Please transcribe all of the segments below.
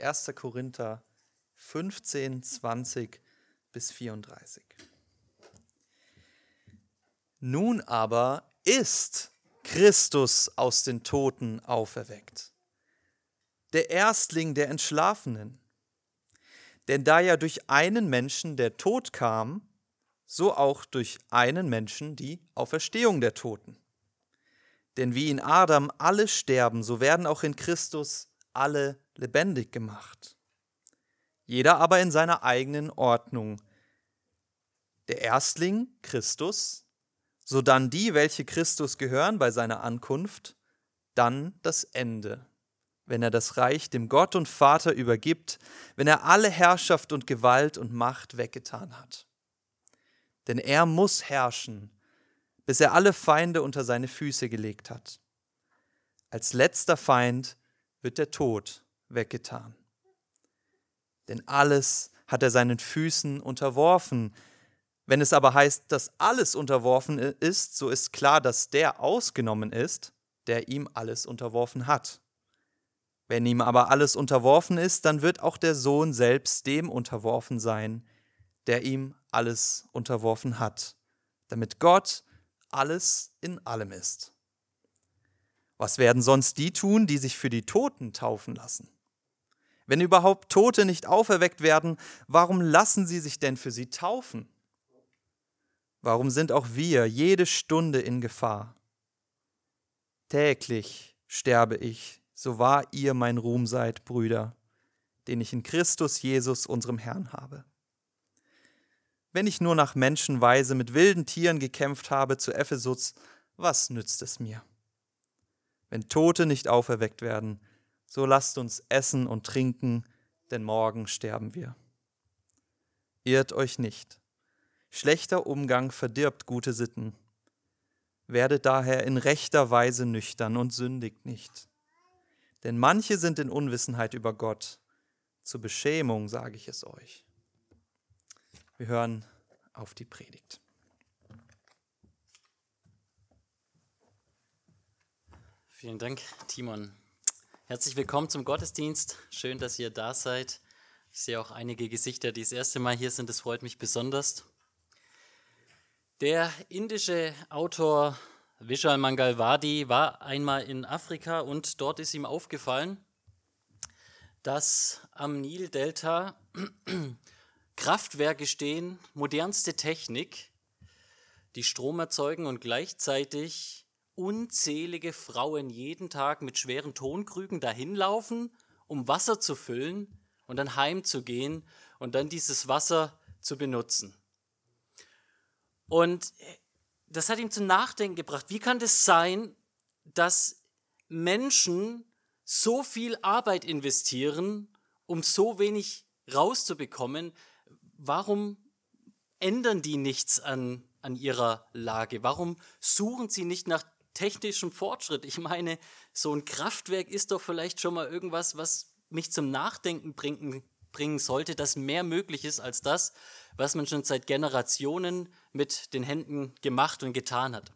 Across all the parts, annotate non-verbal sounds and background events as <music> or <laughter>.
1. Korinther 15, 20 bis 34. Nun aber ist Christus aus den Toten auferweckt, der Erstling der Entschlafenen. Denn da ja durch einen Menschen der Tod kam, so auch durch einen Menschen die Auferstehung der Toten. Denn wie in Adam alle sterben, so werden auch in Christus alle lebendig gemacht. Jeder aber in seiner eigenen Ordnung. Der Erstling Christus, sodann die, welche Christus gehören bei seiner Ankunft, dann das Ende, wenn er das Reich dem Gott und Vater übergibt, wenn er alle Herrschaft und Gewalt und Macht weggetan hat. Denn er muss herrschen, bis er alle Feinde unter seine Füße gelegt hat. Als letzter Feind wird der Tod weggetan. Denn alles hat er seinen Füßen unterworfen, wenn es aber heißt, dass alles unterworfen ist, so ist klar, dass der ausgenommen ist, der ihm alles unterworfen hat. Wenn ihm aber alles unterworfen ist, dann wird auch der Sohn selbst dem unterworfen sein, der ihm alles unterworfen hat, damit Gott alles in allem ist. Was werden sonst die tun, die sich für die Toten taufen lassen? Wenn überhaupt Tote nicht auferweckt werden, warum lassen sie sich denn für sie taufen? Warum sind auch wir jede Stunde in Gefahr? Täglich sterbe ich, so wahr ihr mein Ruhm seid, Brüder, den ich in Christus Jesus, unserem Herrn, habe. Wenn ich nur nach Menschenweise mit wilden Tieren gekämpft habe zu Ephesus, was nützt es mir? Wenn Tote nicht auferweckt werden, so lasst uns essen und trinken, denn morgen sterben wir. Irrt euch nicht. Schlechter Umgang verdirbt gute Sitten. Werdet daher in rechter Weise nüchtern und sündigt nicht. Denn manche sind in Unwissenheit über Gott. Zur Beschämung sage ich es euch. Wir hören auf die Predigt. Vielen Dank, Timon. Herzlich willkommen zum Gottesdienst. Schön, dass ihr da seid. Ich sehe auch einige Gesichter, die das erste Mal hier sind. Das freut mich besonders. Der indische Autor Vishal Mangalwadi war einmal in Afrika und dort ist ihm aufgefallen, dass am Nildelta <clears throat> Kraftwerke stehen, modernste Technik, die Strom erzeugen und gleichzeitig unzählige Frauen jeden Tag mit schweren Tonkrügen dahin laufen, um Wasser zu füllen und dann heimzugehen und dann dieses Wasser zu benutzen. Und das hat ihm zum Nachdenken gebracht. Wie kann das sein, dass Menschen so viel Arbeit investieren, um so wenig rauszubekommen? Warum ändern die nichts an, an ihrer Lage? Warum suchen sie nicht nach technischem Fortschritt? Ich meine, so ein Kraftwerk ist doch vielleicht schon mal irgendwas, was mich zum Nachdenken bringen, bringen sollte, dass mehr möglich ist als das, was man schon seit Generationen mit den Händen gemacht und getan hat.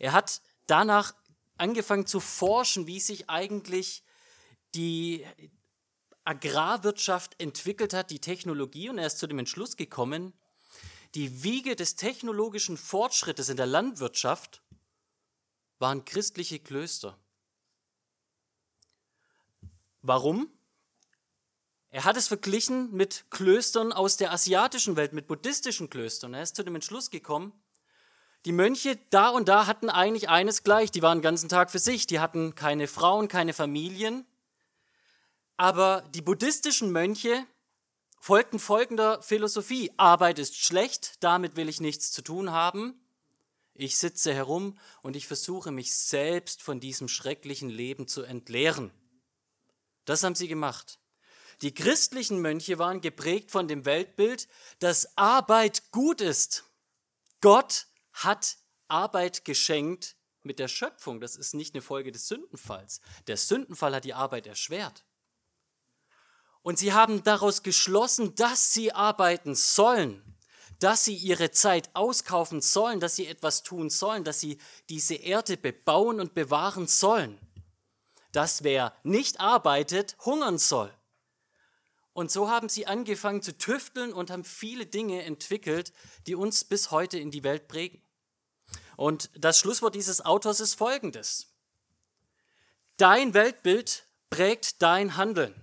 Er hat danach angefangen zu forschen, wie sich eigentlich die Agrarwirtschaft entwickelt hat, die Technologie, und er ist zu dem Entschluss gekommen, die Wiege des technologischen Fortschrittes in der Landwirtschaft waren christliche Klöster. Warum? Er hat es verglichen mit Klöstern aus der asiatischen Welt, mit buddhistischen Klöstern. Er ist zu dem Entschluss gekommen, die Mönche da und da hatten eigentlich eines gleich, die waren den ganzen Tag für sich, die hatten keine Frauen, keine Familien. Aber die buddhistischen Mönche folgten folgender Philosophie. Arbeit ist schlecht, damit will ich nichts zu tun haben. Ich sitze herum und ich versuche mich selbst von diesem schrecklichen Leben zu entleeren. Das haben sie gemacht. Die christlichen Mönche waren geprägt von dem Weltbild, dass Arbeit gut ist. Gott hat Arbeit geschenkt mit der Schöpfung. Das ist nicht eine Folge des Sündenfalls. Der Sündenfall hat die Arbeit erschwert. Und sie haben daraus geschlossen, dass sie arbeiten sollen, dass sie ihre Zeit auskaufen sollen, dass sie etwas tun sollen, dass sie diese Erde bebauen und bewahren sollen. Dass wer nicht arbeitet, hungern soll. Und so haben sie angefangen zu tüfteln und haben viele Dinge entwickelt, die uns bis heute in die Welt prägen. Und das Schlusswort dieses Autors ist folgendes. Dein Weltbild prägt dein Handeln.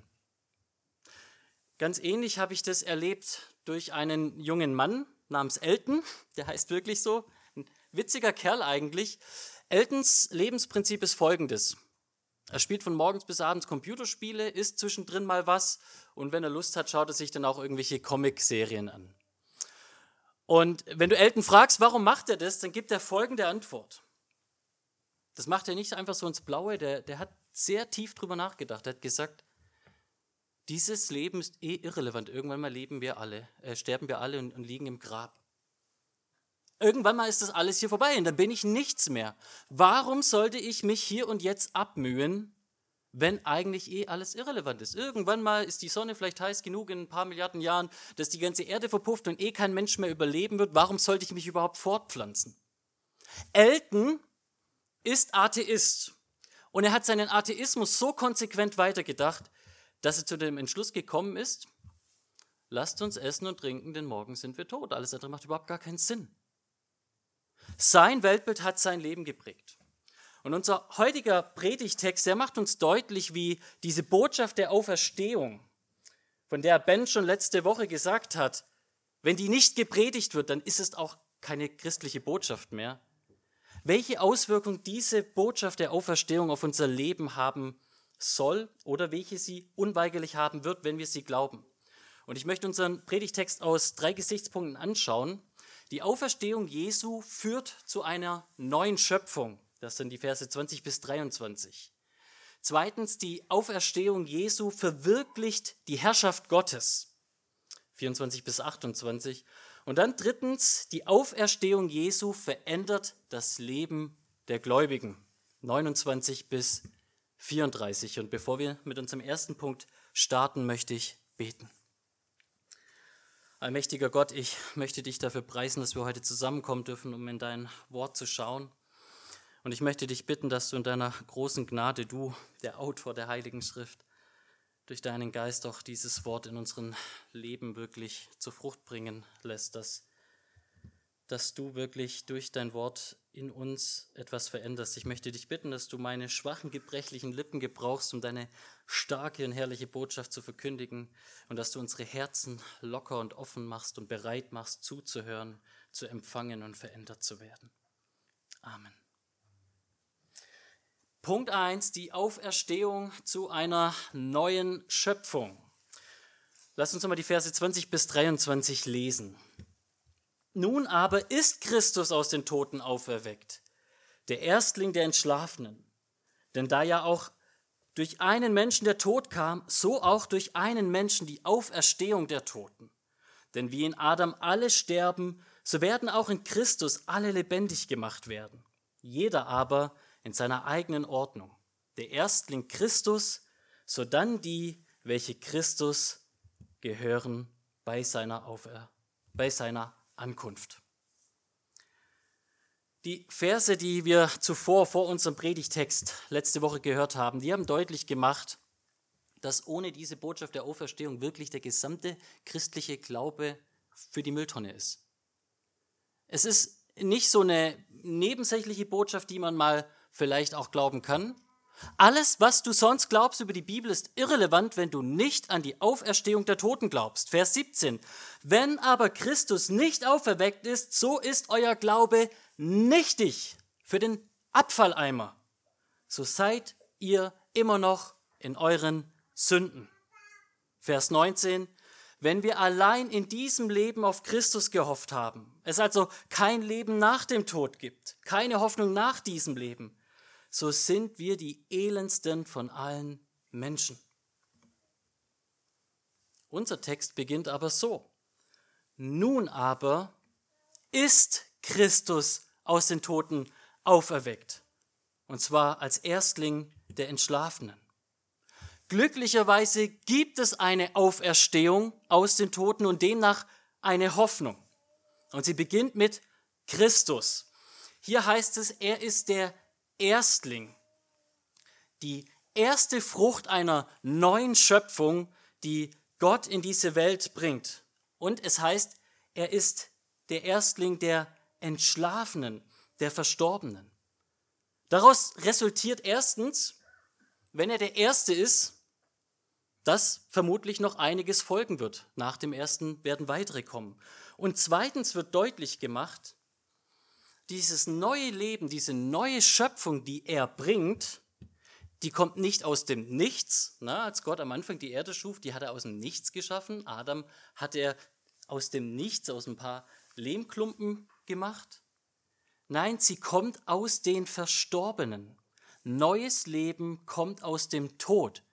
Ganz ähnlich habe ich das erlebt durch einen jungen Mann namens Elton, <laughs> der heißt wirklich so, ein witziger Kerl eigentlich. Eltons Lebensprinzip ist folgendes. Er spielt von morgens bis abends Computerspiele, isst zwischendrin mal was und wenn er Lust hat, schaut er sich dann auch irgendwelche Comic-Serien an. Und wenn du Elton fragst, warum macht er das, dann gibt er folgende Antwort. Das macht er nicht einfach so ins Blaue, der, der hat sehr tief drüber nachgedacht. Er hat gesagt, dieses Leben ist eh irrelevant. Irgendwann mal leben wir alle, äh, sterben wir alle und, und liegen im Grab. Irgendwann mal ist das alles hier vorbei und dann bin ich nichts mehr. Warum sollte ich mich hier und jetzt abmühen, wenn eigentlich eh alles irrelevant ist? Irgendwann mal ist die Sonne vielleicht heiß genug in ein paar Milliarden Jahren, dass die ganze Erde verpufft und eh kein Mensch mehr überleben wird. Warum sollte ich mich überhaupt fortpflanzen? Elton ist Atheist und er hat seinen Atheismus so konsequent weitergedacht, dass er zu dem Entschluss gekommen ist, lasst uns essen und trinken, denn morgen sind wir tot. Alles andere macht überhaupt gar keinen Sinn. Sein Weltbild hat sein Leben geprägt. Und unser heutiger Predigtext, der macht uns deutlich, wie diese Botschaft der Auferstehung, von der Ben schon letzte Woche gesagt hat, wenn die nicht gepredigt wird, dann ist es auch keine christliche Botschaft mehr. Welche Auswirkung diese Botschaft der Auferstehung auf unser Leben haben soll oder welche sie unweigerlich haben wird, wenn wir sie glauben. Und ich möchte unseren Predigtext aus drei Gesichtspunkten anschauen. Die Auferstehung Jesu führt zu einer neuen Schöpfung. Das sind die Verse 20 bis 23. Zweitens, die Auferstehung Jesu verwirklicht die Herrschaft Gottes. 24 bis 28. Und dann drittens, die Auferstehung Jesu verändert das Leben der Gläubigen. 29 bis 34. Und bevor wir mit unserem ersten Punkt starten, möchte ich beten. Allmächtiger Gott, ich möchte dich dafür preisen, dass wir heute zusammenkommen dürfen, um in dein Wort zu schauen. Und ich möchte dich bitten, dass du in deiner großen Gnade, du, der Autor der Heiligen Schrift, durch deinen Geist auch dieses Wort in unserem Leben wirklich zur Frucht bringen lässt, dass dass du wirklich durch dein Wort in uns etwas veränderst. Ich möchte dich bitten, dass du meine schwachen, gebrechlichen Lippen gebrauchst, um deine starke und herrliche Botschaft zu verkündigen und dass du unsere Herzen locker und offen machst und bereit machst, zuzuhören, zu empfangen und verändert zu werden. Amen. Punkt 1, die Auferstehung zu einer neuen Schöpfung. Lass uns nochmal die Verse 20 bis 23 lesen. Nun aber ist Christus aus den Toten auferweckt, der Erstling der Entschlafenen. Denn da ja auch durch einen Menschen der Tod kam, so auch durch einen Menschen die Auferstehung der Toten. Denn wie in Adam alle sterben, so werden auch in Christus alle lebendig gemacht werden. Jeder aber in seiner eigenen Ordnung. Der Erstling Christus, sodann die, welche Christus gehören bei seiner, Aufer bei seiner Ankunft. Die Verse, die wir zuvor vor unserem Predigtext letzte Woche gehört haben, die haben deutlich gemacht, dass ohne diese Botschaft der Auferstehung wirklich der gesamte christliche Glaube für die Mülltonne ist. Es ist nicht so eine nebensächliche Botschaft, die man mal vielleicht auch glauben kann, alles, was du sonst glaubst über die Bibel, ist irrelevant, wenn du nicht an die Auferstehung der Toten glaubst. Vers 17. Wenn aber Christus nicht auferweckt ist, so ist euer Glaube nichtig für den Abfalleimer. So seid ihr immer noch in euren Sünden. Vers 19. Wenn wir allein in diesem Leben auf Christus gehofft haben, es also kein Leben nach dem Tod gibt, keine Hoffnung nach diesem Leben, so sind wir die elendsten von allen Menschen. Unser Text beginnt aber so. Nun aber ist Christus aus den Toten auferweckt, und zwar als Erstling der Entschlafenen. Glücklicherweise gibt es eine Auferstehung aus den Toten und demnach eine Hoffnung. Und sie beginnt mit Christus. Hier heißt es, er ist der Erstling, die erste Frucht einer neuen Schöpfung, die Gott in diese Welt bringt. Und es heißt, er ist der Erstling der Entschlafenen, der Verstorbenen. Daraus resultiert erstens, wenn er der Erste ist, dass vermutlich noch einiges folgen wird. Nach dem Ersten werden weitere kommen. Und zweitens wird deutlich gemacht, dieses neue Leben, diese neue Schöpfung, die er bringt, die kommt nicht aus dem Nichts. Na, als Gott am Anfang die Erde schuf, die hat er aus dem Nichts geschaffen. Adam hat er aus dem Nichts, aus ein paar Lehmklumpen gemacht. Nein, sie kommt aus den Verstorbenen. Neues Leben kommt aus dem Tod.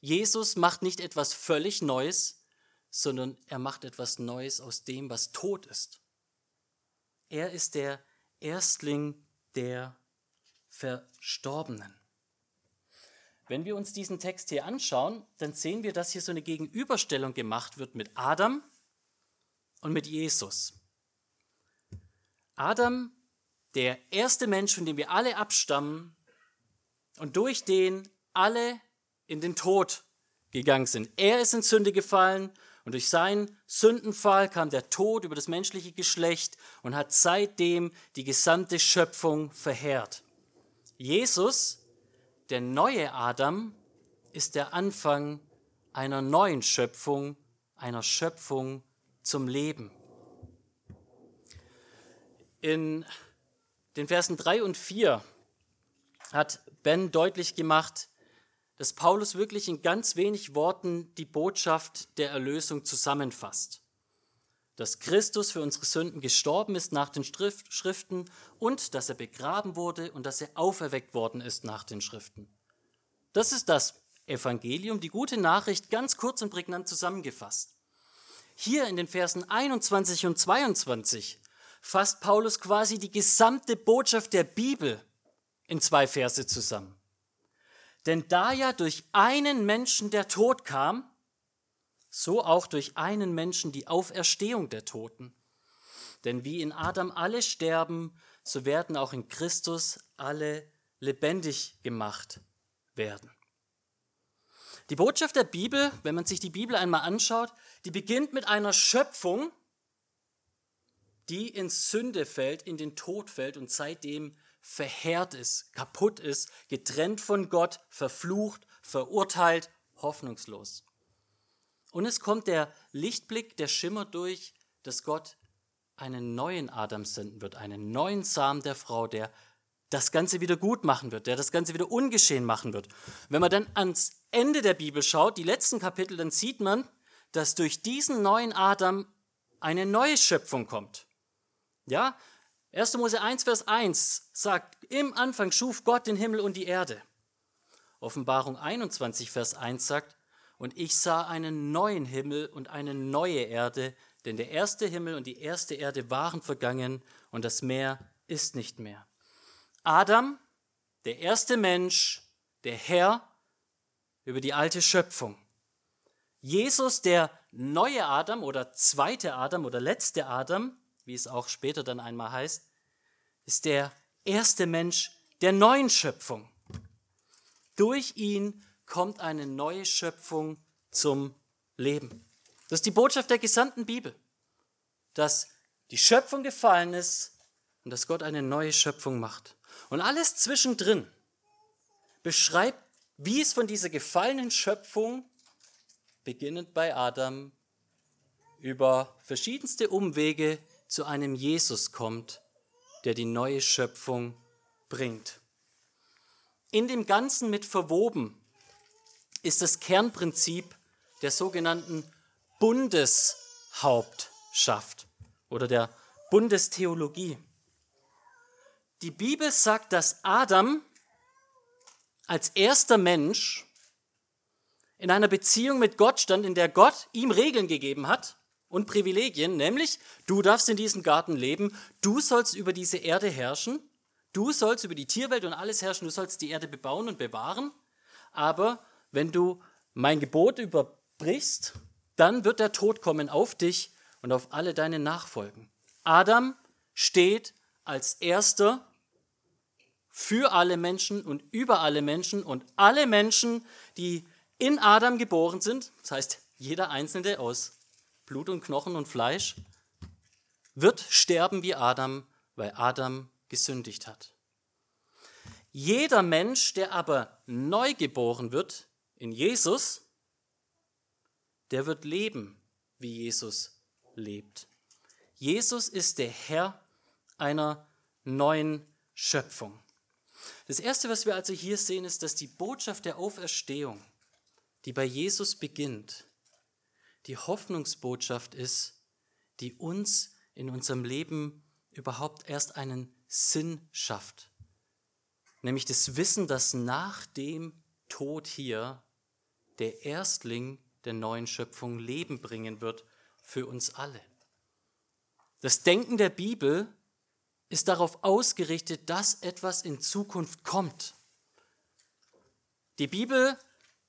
Jesus macht nicht etwas völlig Neues, sondern er macht etwas Neues aus dem, was tot ist. Er ist der Erstling der Verstorbenen. Wenn wir uns diesen Text hier anschauen, dann sehen wir, dass hier so eine Gegenüberstellung gemacht wird mit Adam und mit Jesus. Adam, der erste Mensch, von dem wir alle abstammen und durch den alle in den Tod gegangen sind. Er ist in Sünde gefallen und durch seinen Sündenfall kam der Tod über das menschliche Geschlecht und hat seitdem die gesamte Schöpfung verheert. Jesus, der neue Adam, ist der Anfang einer neuen Schöpfung, einer Schöpfung zum Leben. In den Versen 3 und 4 hat Ben deutlich gemacht, dass Paulus wirklich in ganz wenig Worten die Botschaft der Erlösung zusammenfasst. Dass Christus für unsere Sünden gestorben ist nach den Schriften und dass er begraben wurde und dass er auferweckt worden ist nach den Schriften. Das ist das Evangelium, die gute Nachricht, ganz kurz und prägnant zusammengefasst. Hier in den Versen 21 und 22 fasst Paulus quasi die gesamte Botschaft der Bibel in zwei Verse zusammen. Denn da ja durch einen Menschen der Tod kam, so auch durch einen Menschen die Auferstehung der Toten. Denn wie in Adam alle sterben, so werden auch in Christus alle lebendig gemacht werden. Die Botschaft der Bibel, wenn man sich die Bibel einmal anschaut, die beginnt mit einer Schöpfung, die in Sünde fällt, in den Tod fällt und seitdem verheert ist, kaputt ist, getrennt von Gott, verflucht, verurteilt, hoffnungslos. Und es kommt der Lichtblick, der Schimmer durch, dass Gott einen neuen Adam senden wird, einen neuen Samen der Frau, der das Ganze wieder gut machen wird, der das Ganze wieder ungeschehen machen wird. Wenn man dann ans Ende der Bibel schaut, die letzten Kapitel, dann sieht man, dass durch diesen neuen Adam eine neue Schöpfung kommt. Ja, 1. Mose 1, Vers 1 sagt, im Anfang schuf Gott den Himmel und die Erde. Offenbarung 21, Vers 1 sagt, und ich sah einen neuen Himmel und eine neue Erde, denn der erste Himmel und die erste Erde waren vergangen und das Meer ist nicht mehr. Adam, der erste Mensch, der Herr über die alte Schöpfung. Jesus, der neue Adam oder zweite Adam oder letzte Adam, wie es auch später dann einmal heißt, ist der erste Mensch der neuen Schöpfung. Durch ihn kommt eine neue Schöpfung zum Leben. Das ist die Botschaft der gesamten Bibel, dass die Schöpfung gefallen ist und dass Gott eine neue Schöpfung macht. Und alles zwischendrin beschreibt, wie es von dieser gefallenen Schöpfung, beginnend bei Adam, über verschiedenste Umwege zu einem Jesus kommt, der die neue Schöpfung bringt. In dem Ganzen mit verwoben ist das Kernprinzip der sogenannten Bundeshauptschaft oder der Bundestheologie. Die Bibel sagt, dass Adam als erster Mensch in einer Beziehung mit Gott stand, in der Gott ihm Regeln gegeben hat, und Privilegien, nämlich du darfst in diesem Garten leben, du sollst über diese Erde herrschen, du sollst über die Tierwelt und alles herrschen, du sollst die Erde bebauen und bewahren, aber wenn du mein Gebot überbrichst, dann wird der Tod kommen auf dich und auf alle deine Nachfolgen. Adam steht als erster für alle Menschen und über alle Menschen und alle Menschen, die in Adam geboren sind, das heißt jeder Einzelne aus Blut und Knochen und Fleisch, wird sterben wie Adam, weil Adam gesündigt hat. Jeder Mensch, der aber neu geboren wird in Jesus, der wird leben, wie Jesus lebt. Jesus ist der Herr einer neuen Schöpfung. Das Erste, was wir also hier sehen, ist, dass die Botschaft der Auferstehung, die bei Jesus beginnt, die Hoffnungsbotschaft ist, die uns in unserem Leben überhaupt erst einen Sinn schafft. Nämlich das Wissen, dass nach dem Tod hier der Erstling der neuen Schöpfung Leben bringen wird für uns alle. Das Denken der Bibel ist darauf ausgerichtet, dass etwas in Zukunft kommt. Die Bibel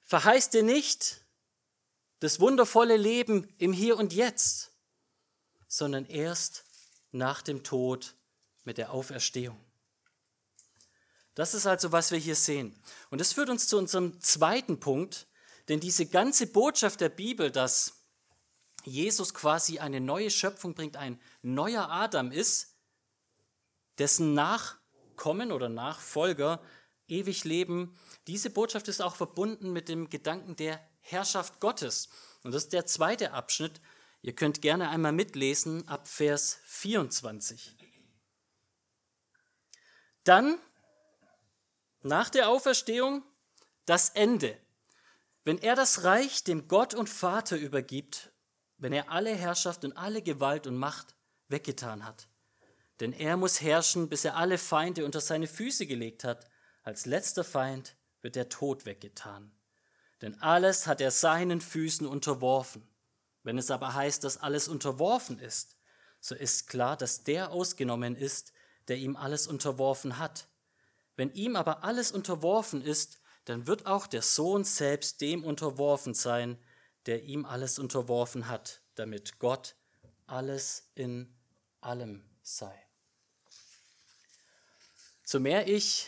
verheißt dir nicht das wundervolle Leben im Hier und Jetzt, sondern erst nach dem Tod mit der Auferstehung. Das ist also, was wir hier sehen. Und das führt uns zu unserem zweiten Punkt, denn diese ganze Botschaft der Bibel, dass Jesus quasi eine neue Schöpfung bringt, ein neuer Adam ist, dessen Nachkommen oder Nachfolger ewig leben. Diese Botschaft ist auch verbunden mit dem Gedanken der Herrschaft Gottes. Und das ist der zweite Abschnitt. Ihr könnt gerne einmal mitlesen ab Vers 24. Dann, nach der Auferstehung, das Ende. Wenn er das Reich dem Gott und Vater übergibt, wenn er alle Herrschaft und alle Gewalt und Macht weggetan hat. Denn er muss herrschen, bis er alle Feinde unter seine Füße gelegt hat. Als letzter Feind wird der Tod weggetan. Denn alles hat er seinen Füßen unterworfen. Wenn es aber heißt, dass alles unterworfen ist, so ist klar, dass der ausgenommen ist, der ihm alles unterworfen hat. Wenn ihm aber alles unterworfen ist, dann wird auch der Sohn selbst dem unterworfen sein, der ihm alles unterworfen hat, damit Gott alles in allem sei. So mehr ich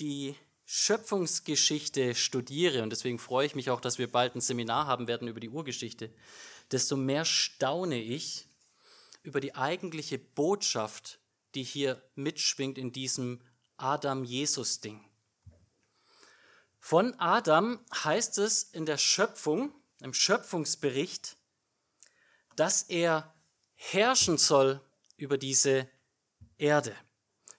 die Schöpfungsgeschichte studiere, und deswegen freue ich mich auch, dass wir bald ein Seminar haben werden über die Urgeschichte, desto mehr staune ich über die eigentliche Botschaft, die hier mitschwingt in diesem Adam-Jesus-Ding. Von Adam heißt es in der Schöpfung, im Schöpfungsbericht, dass er herrschen soll über diese Erde.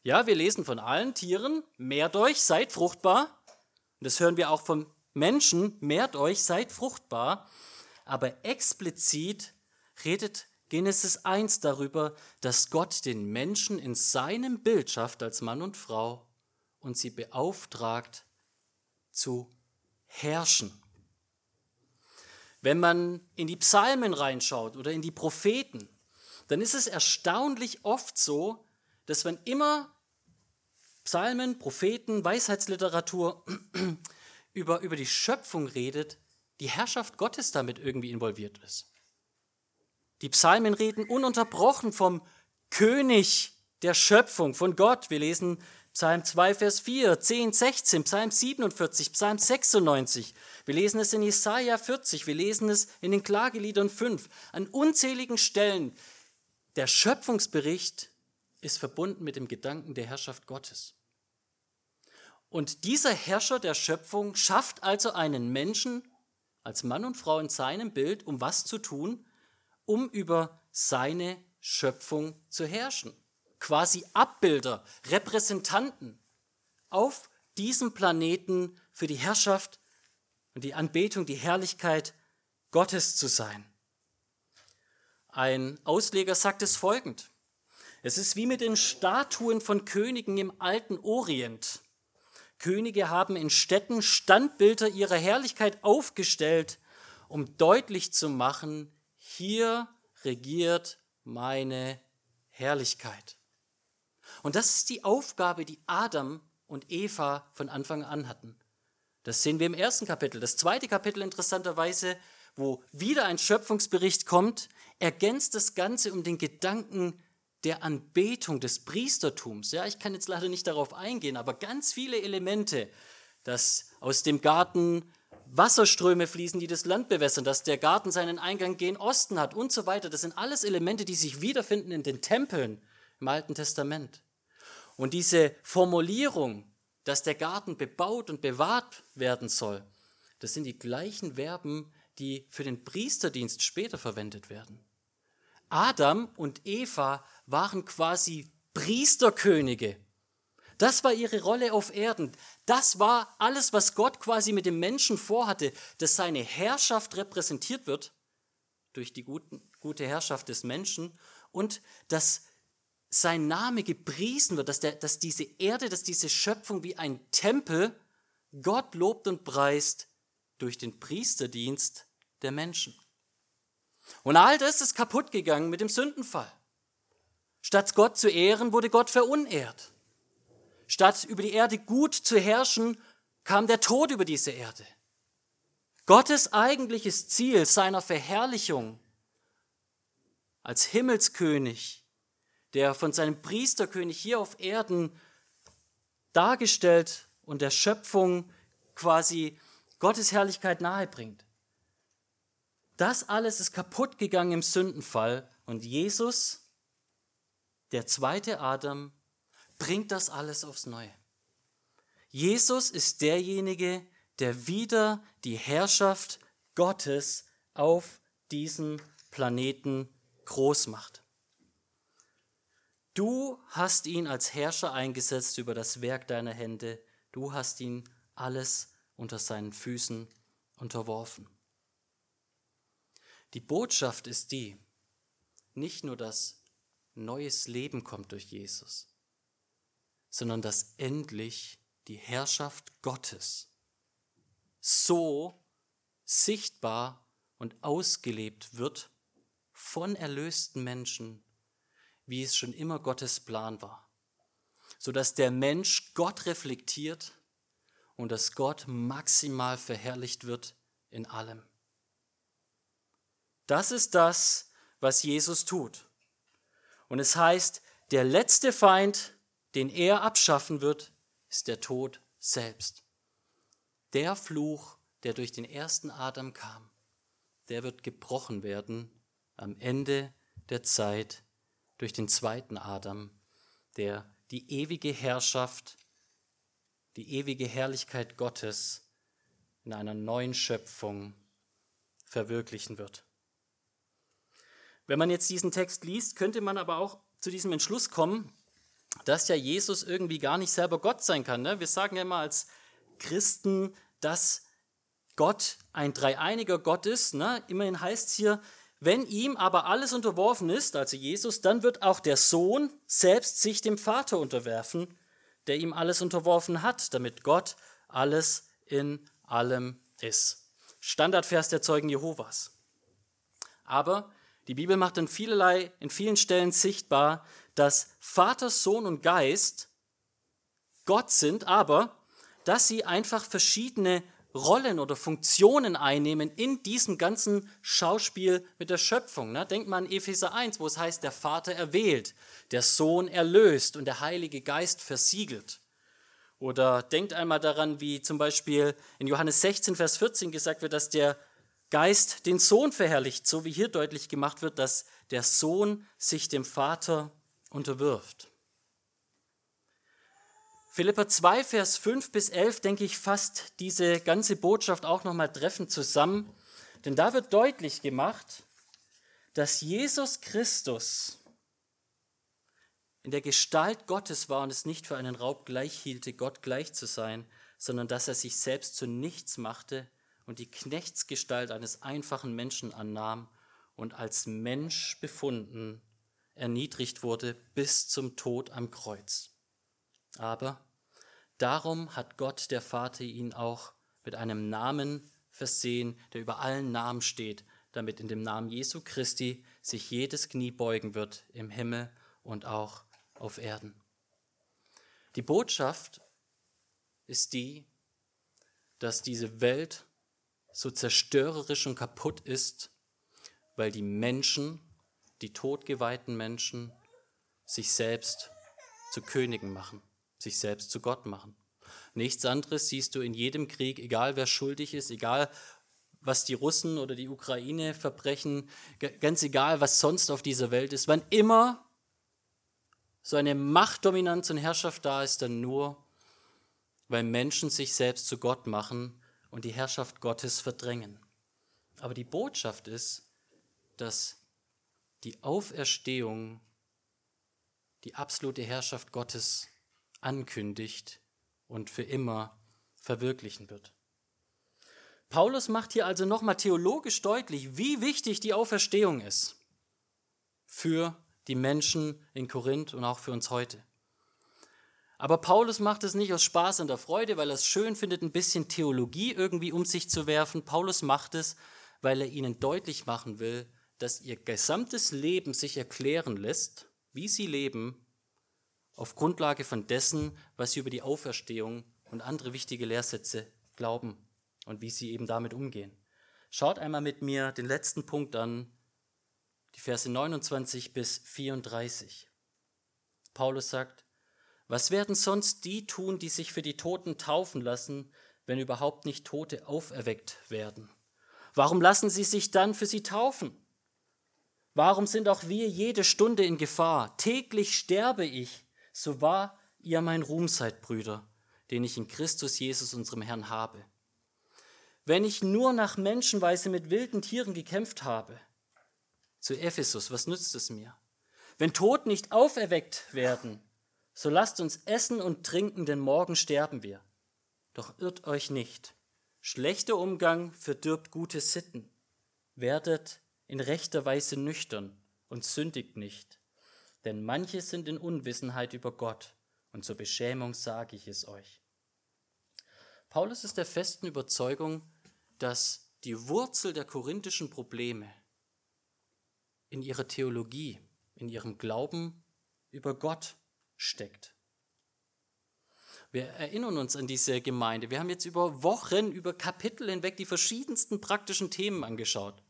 Ja, wir lesen von allen Tieren, mehrt euch, seid fruchtbar. Und das hören wir auch vom Menschen, mehrt euch, seid fruchtbar. Aber explizit redet Genesis 1 darüber, dass Gott den Menschen in seinem Bild schafft als Mann und Frau und sie beauftragt zu herrschen. Wenn man in die Psalmen reinschaut oder in die Propheten, dann ist es erstaunlich oft so, dass wenn immer Psalmen, Propheten, Weisheitsliteratur <clears throat> über, über die Schöpfung redet, die Herrschaft Gottes damit irgendwie involviert ist. Die Psalmen reden ununterbrochen vom König der Schöpfung, von Gott. Wir lesen Psalm 2, Vers 4, 10, 16, Psalm 47, Psalm 96. Wir lesen es in Jesaja 40, wir lesen es in den Klageliedern 5. An unzähligen Stellen der Schöpfungsbericht ist verbunden mit dem Gedanken der Herrschaft Gottes. Und dieser Herrscher der Schöpfung schafft also einen Menschen als Mann und Frau in seinem Bild, um was zu tun? Um über seine Schöpfung zu herrschen. Quasi Abbilder, Repräsentanten auf diesem Planeten für die Herrschaft und die Anbetung, die Herrlichkeit Gottes zu sein. Ein Ausleger sagt es folgend. Es ist wie mit den Statuen von Königen im alten Orient. Könige haben in Städten Standbilder ihrer Herrlichkeit aufgestellt, um deutlich zu machen, hier regiert meine Herrlichkeit. Und das ist die Aufgabe, die Adam und Eva von Anfang an hatten. Das sehen wir im ersten Kapitel. Das zweite Kapitel interessanterweise, wo wieder ein Schöpfungsbericht kommt, ergänzt das Ganze um den Gedanken der Anbetung des Priestertums. Ja, ich kann jetzt leider nicht darauf eingehen, aber ganz viele Elemente, dass aus dem Garten Wasserströme fließen, die das Land bewässern, dass der Garten seinen Eingang gen Osten hat und so weiter. Das sind alles Elemente, die sich wiederfinden in den Tempeln im Alten Testament. Und diese Formulierung, dass der Garten bebaut und bewahrt werden soll, das sind die gleichen Verben, die für den Priesterdienst später verwendet werden. Adam und Eva waren quasi Priesterkönige. Das war ihre Rolle auf Erden. Das war alles, was Gott quasi mit dem Menschen vorhatte, dass seine Herrschaft repräsentiert wird durch die guten, gute Herrschaft des Menschen und dass sein Name gepriesen wird, dass, der, dass diese Erde, dass diese Schöpfung wie ein Tempel Gott lobt und preist durch den Priesterdienst der Menschen. Und all das ist kaputt gegangen mit dem Sündenfall. Statt Gott zu ehren, wurde Gott verunehrt. Statt über die Erde gut zu herrschen, kam der Tod über diese Erde. Gottes eigentliches Ziel seiner Verherrlichung als Himmelskönig, der von seinem Priesterkönig hier auf Erden dargestellt und der Schöpfung quasi Gottes Herrlichkeit nahebringt. Das alles ist kaputt gegangen im Sündenfall und Jesus, der zweite Adam, bringt das alles aufs Neue. Jesus ist derjenige, der wieder die Herrschaft Gottes auf diesem Planeten groß macht. Du hast ihn als Herrscher eingesetzt über das Werk deiner Hände. Du hast ihn alles unter seinen Füßen unterworfen. Die Botschaft ist die, nicht nur, dass neues Leben kommt durch Jesus, sondern dass endlich die Herrschaft Gottes so sichtbar und ausgelebt wird von erlösten Menschen, wie es schon immer Gottes Plan war, sodass der Mensch Gott reflektiert und dass Gott maximal verherrlicht wird in allem. Das ist das, was Jesus tut. Und es heißt, der letzte Feind, den er abschaffen wird, ist der Tod selbst. Der Fluch, der durch den ersten Adam kam, der wird gebrochen werden am Ende der Zeit durch den zweiten Adam, der die ewige Herrschaft, die ewige Herrlichkeit Gottes in einer neuen Schöpfung verwirklichen wird. Wenn man jetzt diesen Text liest, könnte man aber auch zu diesem Entschluss kommen, dass ja Jesus irgendwie gar nicht selber Gott sein kann. Ne? Wir sagen ja immer als Christen, dass Gott ein dreieiniger Gott ist. Ne? Immerhin heißt es hier, wenn ihm aber alles unterworfen ist, also Jesus, dann wird auch der Sohn selbst sich dem Vater unterwerfen, der ihm alles unterworfen hat, damit Gott alles in allem ist. Standardvers der Zeugen Jehovas. Aber die Bibel macht in vielerlei, in vielen Stellen sichtbar, dass Vater, Sohn und Geist Gott sind, aber dass sie einfach verschiedene Rollen oder Funktionen einnehmen in diesem ganzen Schauspiel mit der Schöpfung. Ne? Denkt man an Epheser 1, wo es heißt, der Vater erwählt, der Sohn erlöst und der Heilige Geist versiegelt. Oder denkt einmal daran, wie zum Beispiel in Johannes 16, Vers 14 gesagt wird, dass der Geist den Sohn verherrlicht, so wie hier deutlich gemacht wird, dass der Sohn sich dem Vater unterwirft. Philippa 2, Vers 5 bis 11, denke ich, fasst diese ganze Botschaft auch nochmal treffend zusammen. Denn da wird deutlich gemacht, dass Jesus Christus in der Gestalt Gottes war und es nicht für einen Raub gleich hielte, Gott gleich zu sein, sondern dass er sich selbst zu nichts machte und die Knechtsgestalt eines einfachen Menschen annahm und als Mensch befunden, erniedrigt wurde bis zum Tod am Kreuz. Aber darum hat Gott der Vater ihn auch mit einem Namen versehen, der über allen Namen steht, damit in dem Namen Jesu Christi sich jedes Knie beugen wird im Himmel und auch auf Erden. Die Botschaft ist die, dass diese Welt so zerstörerisch und kaputt ist, weil die Menschen, die todgeweihten Menschen, sich selbst zu Königen machen, sich selbst zu Gott machen. Nichts anderes siehst du in jedem Krieg, egal wer schuldig ist, egal was die Russen oder die Ukraine verbrechen, ganz egal, was sonst auf dieser Welt ist. Wann immer so eine Machtdominanz und Herrschaft da ist, dann nur, weil Menschen sich selbst zu Gott machen und die Herrschaft Gottes verdrängen. Aber die Botschaft ist, dass die Auferstehung die absolute Herrschaft Gottes ankündigt und für immer verwirklichen wird. Paulus macht hier also nochmal theologisch deutlich, wie wichtig die Auferstehung ist für die Menschen in Korinth und auch für uns heute. Aber Paulus macht es nicht aus Spaß und der Freude, weil er es schön findet, ein bisschen Theologie irgendwie um sich zu werfen. Paulus macht es, weil er ihnen deutlich machen will, dass ihr gesamtes Leben sich erklären lässt, wie sie leben, auf Grundlage von dessen, was sie über die Auferstehung und andere wichtige Lehrsätze glauben und wie sie eben damit umgehen. Schaut einmal mit mir den letzten Punkt an, die Verse 29 bis 34. Paulus sagt, was werden sonst die tun, die sich für die Toten taufen lassen, wenn überhaupt nicht Tote auferweckt werden? Warum lassen sie sich dann für sie taufen? Warum sind auch wir jede Stunde in Gefahr? Täglich sterbe ich, so wahr ihr mein Ruhm seid, Brüder, den ich in Christus Jesus, unserem Herrn, habe. Wenn ich nur nach Menschenweise mit wilden Tieren gekämpft habe, zu Ephesus, was nützt es mir? Wenn Tod nicht auferweckt werden, so lasst uns essen und trinken, denn morgen sterben wir. Doch irrt euch nicht. Schlechter Umgang verdirbt gute Sitten. Werdet in rechter Weise nüchtern und sündigt nicht. Denn manche sind in Unwissenheit über Gott, und zur Beschämung sage ich es euch. Paulus ist der festen Überzeugung, dass die Wurzel der korinthischen Probleme in ihrer Theologie, in ihrem Glauben über Gott steckt. Wir erinnern uns an diese Gemeinde. Wir haben jetzt über Wochen, über Kapitel hinweg die verschiedensten praktischen Themen angeschaut.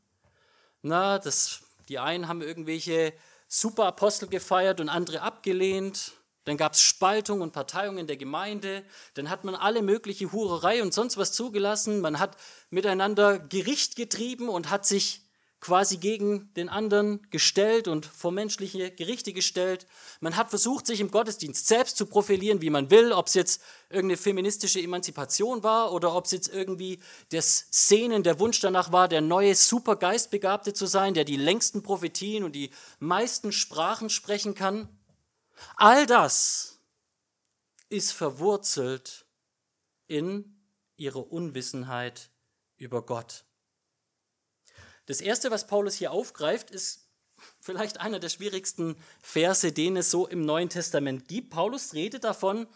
Na, das, die einen haben irgendwelche Superapostel gefeiert und andere abgelehnt. Dann gab es Spaltung und Parteiung in der Gemeinde. Dann hat man alle mögliche Hurerei und sonst was zugelassen. Man hat miteinander Gericht getrieben und hat sich quasi gegen den anderen gestellt und vor menschliche Gerichte gestellt. Man hat versucht, sich im Gottesdienst selbst zu profilieren, wie man will, ob es jetzt irgendeine feministische Emanzipation war oder ob es jetzt irgendwie das Sehnen, der Wunsch danach war, der neue Supergeistbegabte zu sein, der die längsten Prophetien und die meisten Sprachen sprechen kann. All das ist verwurzelt in ihrer Unwissenheit über Gott. Das Erste, was Paulus hier aufgreift, ist vielleicht einer der schwierigsten Verse, den es so im Neuen Testament gibt. Paulus redet davon,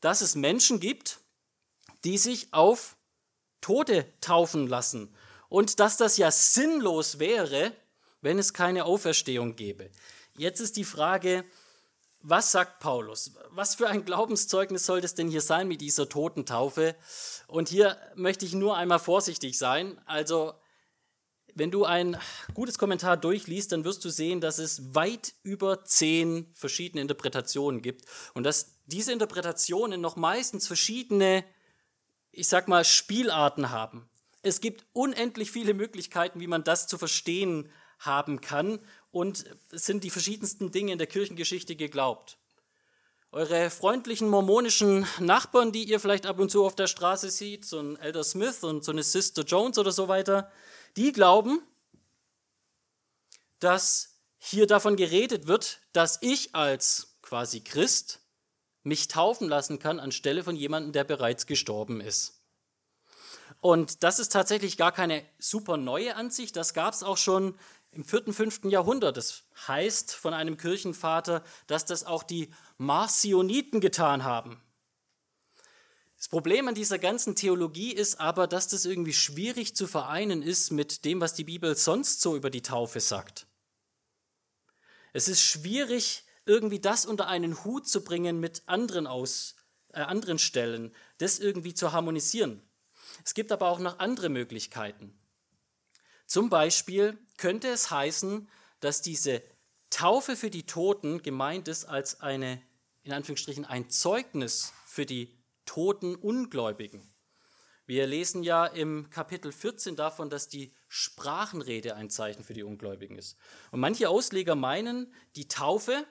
dass es Menschen gibt, die sich auf Tote taufen lassen und dass das ja sinnlos wäre, wenn es keine Auferstehung gäbe. Jetzt ist die Frage, was sagt Paulus? Was für ein Glaubenszeugnis soll das denn hier sein mit dieser Totentaufe? Und hier möchte ich nur einmal vorsichtig sein. Also wenn du ein gutes Kommentar durchliest, dann wirst du sehen, dass es weit über zehn verschiedene Interpretationen gibt und dass diese Interpretationen noch meistens verschiedene, ich sag mal, Spielarten haben. Es gibt unendlich viele Möglichkeiten, wie man das zu verstehen haben kann und es sind die verschiedensten Dinge in der Kirchengeschichte geglaubt. Eure freundlichen mormonischen Nachbarn, die ihr vielleicht ab und zu auf der Straße seht, so ein Elder Smith und so eine Sister Jones oder so weiter, die glauben, dass hier davon geredet wird, dass ich als quasi Christ mich taufen lassen kann anstelle von jemandem, der bereits gestorben ist. Und das ist tatsächlich gar keine super neue Ansicht. Das gab es auch schon im vierten, fünften Jahrhundert. Das heißt von einem Kirchenvater, dass das auch die Marcioniten getan haben. Das Problem an dieser ganzen Theologie ist aber, dass das irgendwie schwierig zu vereinen ist mit dem, was die Bibel sonst so über die Taufe sagt. Es ist schwierig, irgendwie das unter einen Hut zu bringen mit anderen, aus, äh, anderen Stellen, das irgendwie zu harmonisieren. Es gibt aber auch noch andere Möglichkeiten. Zum Beispiel könnte es heißen, dass diese Taufe für die Toten gemeint ist als eine, in Anführungsstrichen, ein Zeugnis für die toten Ungläubigen. Wir lesen ja im Kapitel 14 davon, dass die Sprachenrede ein Zeichen für die Ungläubigen ist. Und manche Ausleger meinen, die Taufe,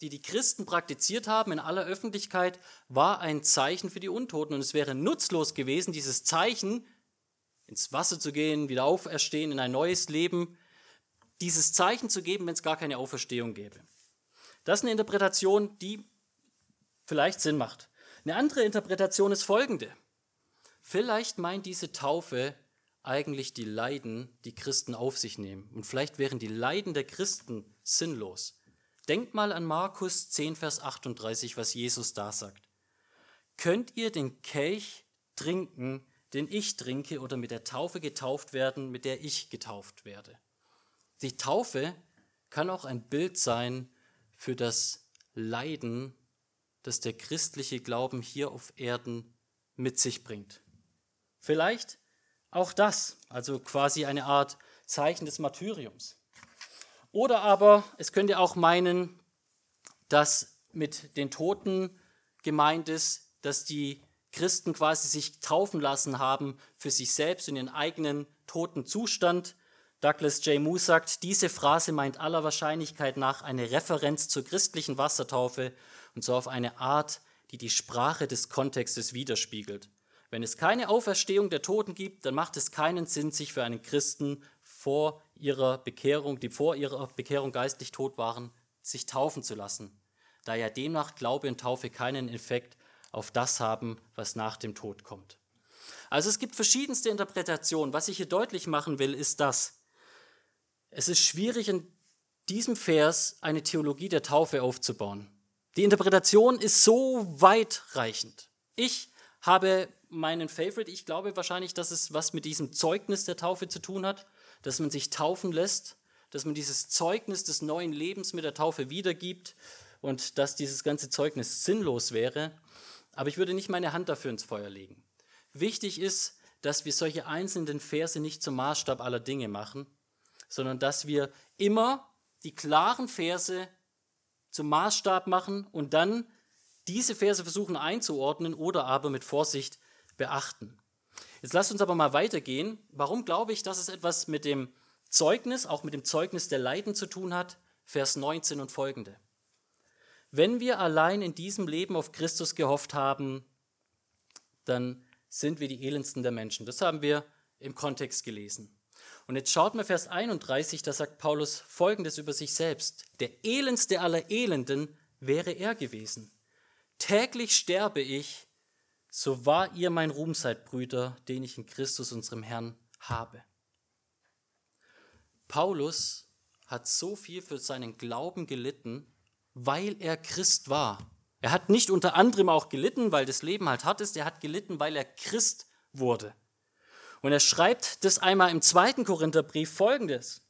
die die Christen praktiziert haben in aller Öffentlichkeit, war ein Zeichen für die Untoten. Und es wäre nutzlos gewesen, dieses Zeichen ins Wasser zu gehen, wieder auferstehen, in ein neues Leben, dieses Zeichen zu geben, wenn es gar keine Auferstehung gäbe. Das ist eine Interpretation, die vielleicht Sinn macht. Eine andere Interpretation ist folgende. Vielleicht meint diese Taufe eigentlich die Leiden, die Christen auf sich nehmen. Und vielleicht wären die Leiden der Christen sinnlos. Denkt mal an Markus 10, Vers 38, was Jesus da sagt. Könnt ihr den Kelch trinken, den ich trinke, oder mit der Taufe getauft werden, mit der ich getauft werde? Die Taufe kann auch ein Bild sein für das Leiden, das der christliche Glauben hier auf Erden mit sich bringt. Vielleicht auch das, also quasi eine Art Zeichen des Martyriums. Oder aber es könnte auch meinen, dass mit den Toten gemeint ist, dass die Christen quasi sich taufen lassen haben für sich selbst in ihren eigenen toten Zustand. Douglas J. Moore sagt, diese Phrase meint aller Wahrscheinlichkeit nach eine Referenz zur christlichen Wassertaufe und so auf eine Art, die die Sprache des Kontextes widerspiegelt. Wenn es keine Auferstehung der Toten gibt, dann macht es keinen Sinn, sich für einen Christen vor ihrer Bekehrung, die vor ihrer Bekehrung geistlich tot waren, sich taufen zu lassen, da ja demnach Glaube und Taufe keinen Effekt auf das haben, was nach dem Tod kommt. Also es gibt verschiedenste Interpretationen. Was ich hier deutlich machen will, ist das. Es ist schwierig, in diesem Vers eine Theologie der Taufe aufzubauen. Die Interpretation ist so weitreichend. Ich habe meinen Favorite. Ich glaube wahrscheinlich, dass es was mit diesem Zeugnis der Taufe zu tun hat, dass man sich taufen lässt, dass man dieses Zeugnis des neuen Lebens mit der Taufe wiedergibt und dass dieses ganze Zeugnis sinnlos wäre. Aber ich würde nicht meine Hand dafür ins Feuer legen. Wichtig ist, dass wir solche einzelnen Verse nicht zum Maßstab aller Dinge machen, sondern dass wir immer die klaren Verse zum Maßstab machen und dann diese Verse versuchen einzuordnen oder aber mit Vorsicht beachten. Jetzt lasst uns aber mal weitergehen. Warum glaube ich, dass es etwas mit dem Zeugnis, auch mit dem Zeugnis der Leiden zu tun hat? Vers 19 und folgende. Wenn wir allein in diesem Leben auf Christus gehofft haben, dann sind wir die elendsten der Menschen. Das haben wir im Kontext gelesen. Und jetzt schaut mal Vers 31, da sagt Paulus Folgendes über sich selbst. Der elendste aller Elenden wäre er gewesen. Täglich sterbe ich, so wahr ihr mein Ruhm seid, Brüder, den ich in Christus, unserem Herrn, habe. Paulus hat so viel für seinen Glauben gelitten, weil er Christ war. Er hat nicht unter anderem auch gelitten, weil das Leben halt hart ist, er hat gelitten, weil er Christ wurde. Und er schreibt das einmal im zweiten Korintherbrief folgendes.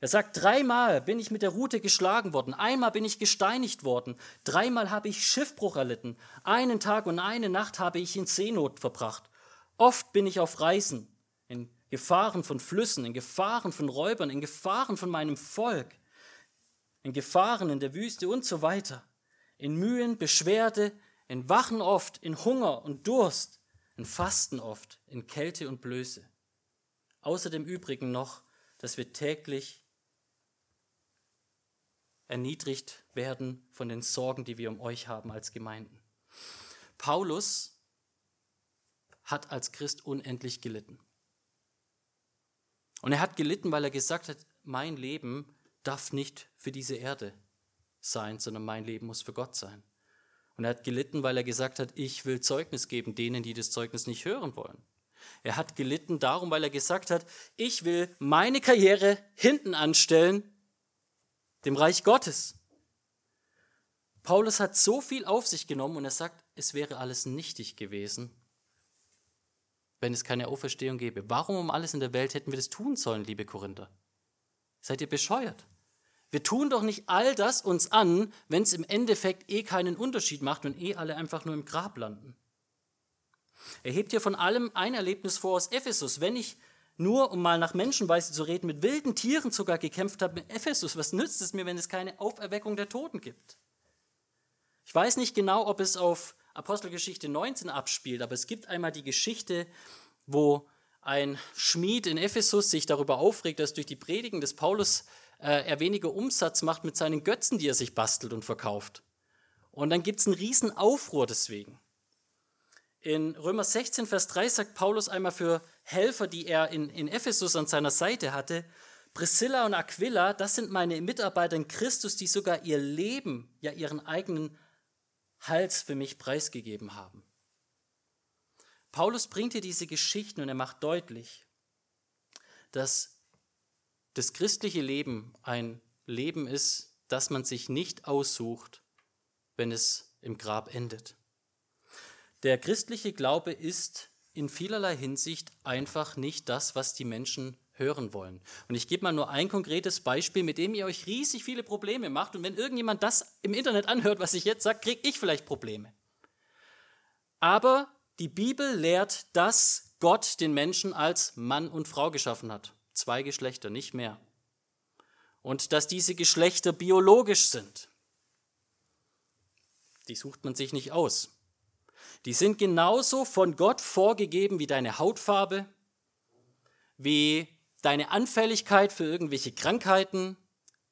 Er sagt, dreimal bin ich mit der Rute geschlagen worden, einmal bin ich gesteinigt worden, dreimal habe ich Schiffbruch erlitten, einen Tag und eine Nacht habe ich in Seenot verbracht. Oft bin ich auf Reisen, in Gefahren von Flüssen, in Gefahren von Räubern, in Gefahren von meinem Volk, in Gefahren in der Wüste und so weiter, in Mühen, Beschwerde, in Wachen oft, in Hunger und Durst, in Fasten oft, in Kälte und Blöße. Außer dem Übrigen noch, dass wir täglich erniedrigt werden von den Sorgen, die wir um euch haben als Gemeinden. Paulus hat als Christ unendlich gelitten. Und er hat gelitten, weil er gesagt hat, mein Leben darf nicht für diese Erde sein, sondern mein Leben muss für Gott sein. Und er hat gelitten, weil er gesagt hat, ich will Zeugnis geben denen, die das Zeugnis nicht hören wollen. Er hat gelitten darum, weil er gesagt hat, ich will meine Karriere hinten anstellen dem Reich Gottes. Paulus hat so viel auf sich genommen und er sagt, es wäre alles nichtig gewesen, wenn es keine Auferstehung gäbe. Warum um alles in der Welt hätten wir das tun sollen, liebe Korinther? Seid ihr bescheuert? Wir tun doch nicht all das uns an, wenn es im Endeffekt eh keinen Unterschied macht und eh alle einfach nur im Grab landen. Er hebt hier von allem ein Erlebnis vor aus Ephesus. Wenn ich nur, um mal nach Menschenweise zu reden, mit wilden Tieren sogar gekämpft habe mit Ephesus. Was nützt es mir, wenn es keine Auferweckung der Toten gibt? Ich weiß nicht genau, ob es auf Apostelgeschichte 19 abspielt, aber es gibt einmal die Geschichte, wo ein Schmied in Ephesus sich darüber aufregt, dass durch die Predigen des Paulus äh, er weniger Umsatz macht mit seinen Götzen, die er sich bastelt und verkauft. Und dann gibt es einen riesen Aufruhr deswegen. In Römer 16, Vers 3 sagt Paulus einmal für Helfer, die er in, in Ephesus an seiner Seite hatte, Priscilla und Aquila, das sind meine Mitarbeiter in Christus, die sogar ihr Leben, ja ihren eigenen Hals für mich preisgegeben haben. Paulus bringt hier diese Geschichten und er macht deutlich, dass das christliche Leben ein Leben ist, das man sich nicht aussucht, wenn es im Grab endet. Der christliche Glaube ist in vielerlei Hinsicht einfach nicht das, was die Menschen hören wollen. Und ich gebe mal nur ein konkretes Beispiel, mit dem ihr euch riesig viele Probleme macht. Und wenn irgendjemand das im Internet anhört, was ich jetzt sage, kriege ich vielleicht Probleme. Aber die Bibel lehrt, dass Gott den Menschen als Mann und Frau geschaffen hat. Zwei Geschlechter, nicht mehr. Und dass diese Geschlechter biologisch sind. Die sucht man sich nicht aus. Die sind genauso von Gott vorgegeben wie deine Hautfarbe, wie deine Anfälligkeit für irgendwelche Krankheiten,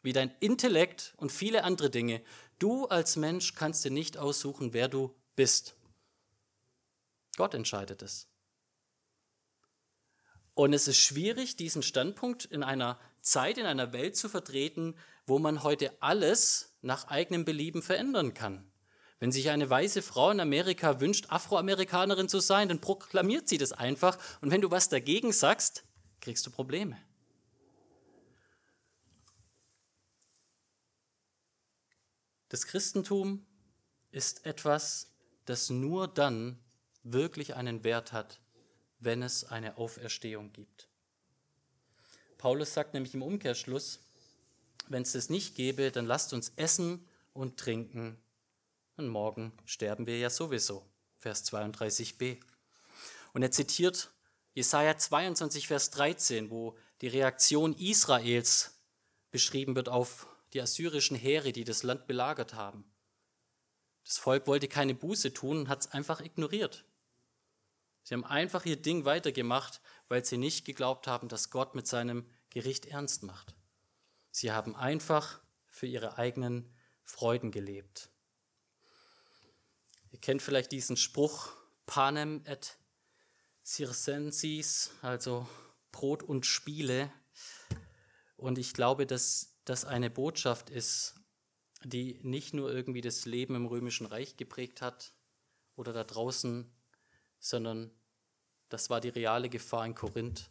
wie dein Intellekt und viele andere Dinge. Du als Mensch kannst dir nicht aussuchen, wer du bist. Gott entscheidet es. Und es ist schwierig, diesen Standpunkt in einer Zeit, in einer Welt zu vertreten, wo man heute alles nach eigenem Belieben verändern kann. Wenn sich eine weiße Frau in Amerika wünscht, Afroamerikanerin zu sein, dann proklamiert sie das einfach. Und wenn du was dagegen sagst, kriegst du Probleme. Das Christentum ist etwas, das nur dann wirklich einen Wert hat, wenn es eine Auferstehung gibt. Paulus sagt nämlich im Umkehrschluss, wenn es das nicht gäbe, dann lasst uns essen und trinken und morgen sterben wir ja sowieso. Vers 32b. Und er zitiert Jesaja 22, Vers 13, wo die Reaktion Israels beschrieben wird auf die assyrischen Heere, die das Land belagert haben. Das Volk wollte keine Buße tun und hat es einfach ignoriert. Sie haben einfach ihr Ding weitergemacht, weil sie nicht geglaubt haben, dass Gott mit seinem Gericht ernst macht. Sie haben einfach für ihre eigenen Freuden gelebt. Ihr kennt vielleicht diesen Spruch, Panem et Circensis, also Brot und Spiele. Und ich glaube, dass das eine Botschaft ist, die nicht nur irgendwie das Leben im Römischen Reich geprägt hat oder da draußen, sondern das war die reale Gefahr in Korinth.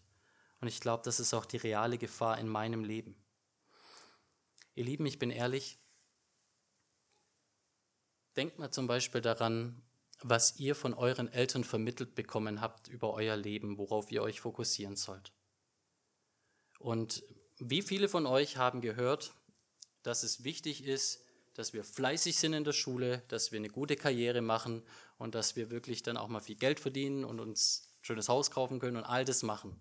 Und ich glaube, das ist auch die reale Gefahr in meinem Leben. Ihr Lieben, ich bin ehrlich, denkt mal zum Beispiel daran, was ihr von euren Eltern vermittelt bekommen habt über euer Leben, worauf ihr euch fokussieren sollt. Und wie viele von euch haben gehört, dass es wichtig ist, dass wir fleißig sind in der Schule, dass wir eine gute Karriere machen und dass wir wirklich dann auch mal viel Geld verdienen und uns ein schönes Haus kaufen können und all das machen.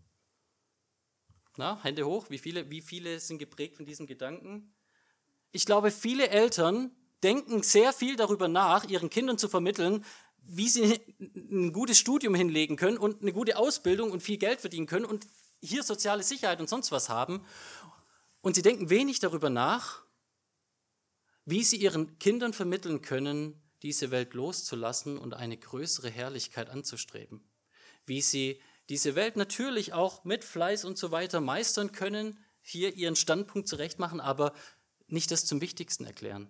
Na, Hände hoch, wie viele, wie viele sind geprägt von diesem Gedanken? Ich glaube, viele Eltern denken sehr viel darüber nach, ihren Kindern zu vermitteln, wie sie ein gutes Studium hinlegen können und eine gute Ausbildung und viel Geld verdienen können und hier soziale Sicherheit und sonst was haben. Und sie denken wenig darüber nach, wie sie ihren Kindern vermitteln können, diese Welt loszulassen und eine größere Herrlichkeit anzustreben. Wie sie diese Welt natürlich auch mit Fleiß und so weiter meistern können, hier ihren Standpunkt zurechtmachen, aber nicht das zum Wichtigsten erklären.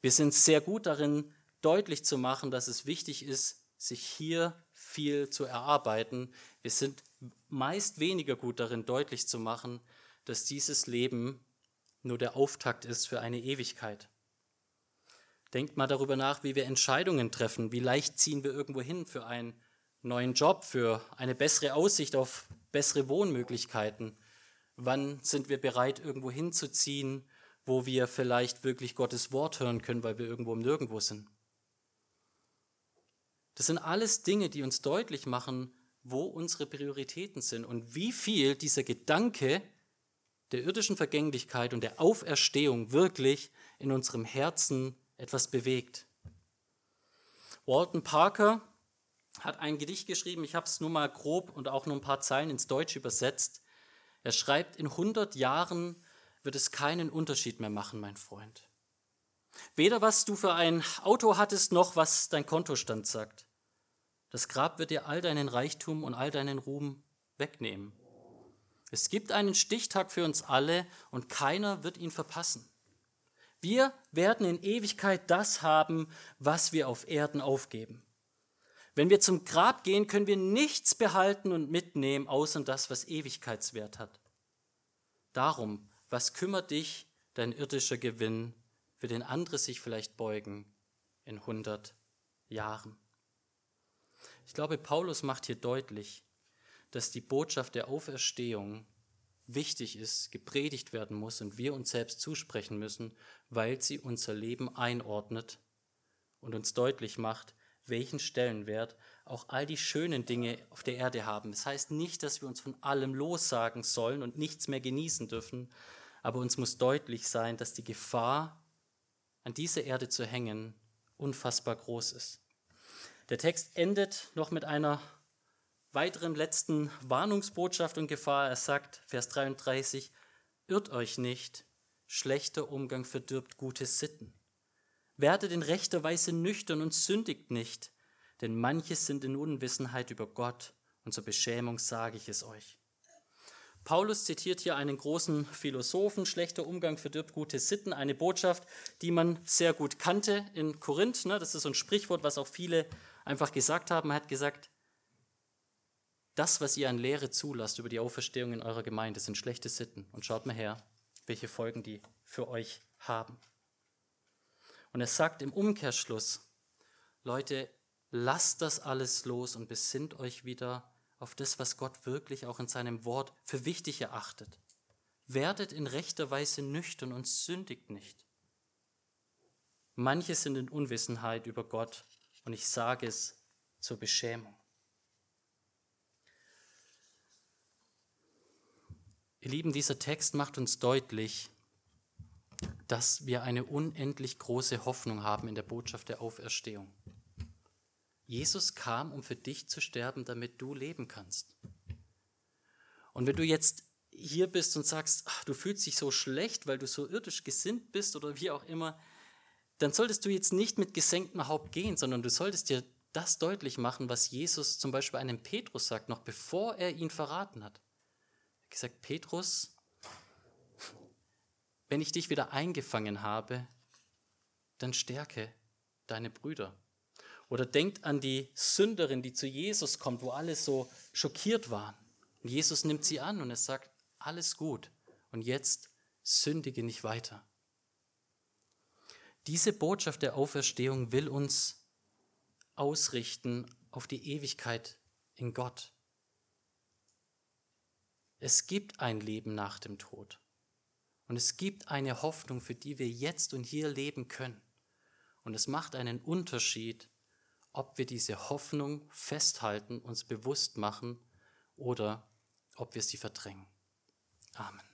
Wir sind sehr gut darin, deutlich zu machen, dass es wichtig ist, sich hier viel zu erarbeiten. Wir sind meist weniger gut darin, deutlich zu machen, dass dieses Leben nur der Auftakt ist für eine Ewigkeit. Denkt mal darüber nach, wie wir Entscheidungen treffen. Wie leicht ziehen wir irgendwo hin für einen neuen Job, für eine bessere Aussicht auf bessere Wohnmöglichkeiten? Wann sind wir bereit, irgendwo hinzuziehen, wo wir vielleicht wirklich Gottes Wort hören können, weil wir irgendwo im Nirgendwo sind? Das sind alles Dinge, die uns deutlich machen, wo unsere Prioritäten sind und wie viel dieser Gedanke der irdischen Vergänglichkeit und der Auferstehung wirklich in unserem Herzen etwas bewegt. Walton Parker hat ein Gedicht geschrieben, ich habe es nur mal grob und auch nur ein paar Zeilen ins Deutsch übersetzt. Er schreibt, in 100 Jahren wird es keinen Unterschied mehr machen, mein Freund. Weder was du für ein Auto hattest, noch was dein Kontostand sagt. Das Grab wird dir all deinen Reichtum und all deinen Ruhm wegnehmen. Es gibt einen Stichtag für uns alle und keiner wird ihn verpassen. Wir werden in Ewigkeit das haben, was wir auf Erden aufgeben. Wenn wir zum Grab gehen, können wir nichts behalten und mitnehmen, außer das, was Ewigkeitswert hat. Darum, was kümmert dich dein irdischer Gewinn, für den andere sich vielleicht beugen in 100 Jahren? Ich glaube, Paulus macht hier deutlich, dass die Botschaft der Auferstehung wichtig ist, gepredigt werden muss und wir uns selbst zusprechen müssen, weil sie unser Leben einordnet und uns deutlich macht, welchen Stellenwert auch all die schönen Dinge auf der Erde haben. Das heißt nicht, dass wir uns von allem lossagen sollen und nichts mehr genießen dürfen, aber uns muss deutlich sein, dass die Gefahr, an dieser Erde zu hängen, unfassbar groß ist. Der Text endet noch mit einer weiteren letzten Warnungsbotschaft und Gefahr. Er sagt, Vers 33, irrt euch nicht, schlechter Umgang verdirbt gute Sitten. Werdet in rechter Weise nüchtern und sündigt nicht, denn manches sind in Unwissenheit über Gott, und zur Beschämung sage ich es euch. Paulus zitiert hier einen großen Philosophen, schlechter Umgang verdirbt gute Sitten, eine Botschaft, die man sehr gut kannte in Korinth. Ne? Das ist so ein Sprichwort, was auch viele einfach gesagt haben. Er hat gesagt, das, was ihr an Lehre zulasst über die Auferstehung in eurer Gemeinde, sind schlechte Sitten. Und schaut mal her, welche Folgen die für euch haben. Und er sagt im Umkehrschluss, Leute, lasst das alles los und besinnt euch wieder auf das, was Gott wirklich auch in seinem Wort für wichtig erachtet. Werdet in rechter Weise nüchtern und sündigt nicht. Manche sind in Unwissenheit über Gott und ich sage es zur Beschämung. Ihr Lieben, dieser Text macht uns deutlich, dass wir eine unendlich große Hoffnung haben in der Botschaft der Auferstehung. Jesus kam, um für dich zu sterben, damit du leben kannst. Und wenn du jetzt hier bist und sagst, ach, du fühlst dich so schlecht, weil du so irdisch gesinnt bist oder wie auch immer, dann solltest du jetzt nicht mit gesenktem Haupt gehen, sondern du solltest dir das deutlich machen, was Jesus zum Beispiel einem Petrus sagt, noch bevor er ihn verraten hat. Hat gesagt, Petrus, wenn ich dich wieder eingefangen habe, dann stärke deine Brüder. Oder denkt an die Sünderin, die zu Jesus kommt, wo alle so schockiert waren. Und Jesus nimmt sie an und er sagt, alles gut. Und jetzt sündige nicht weiter. Diese Botschaft der Auferstehung will uns ausrichten auf die Ewigkeit in Gott. Es gibt ein Leben nach dem Tod. Und es gibt eine Hoffnung, für die wir jetzt und hier leben können. Und es macht einen Unterschied, ob wir diese Hoffnung festhalten, uns bewusst machen oder ob wir sie verdrängen. Amen.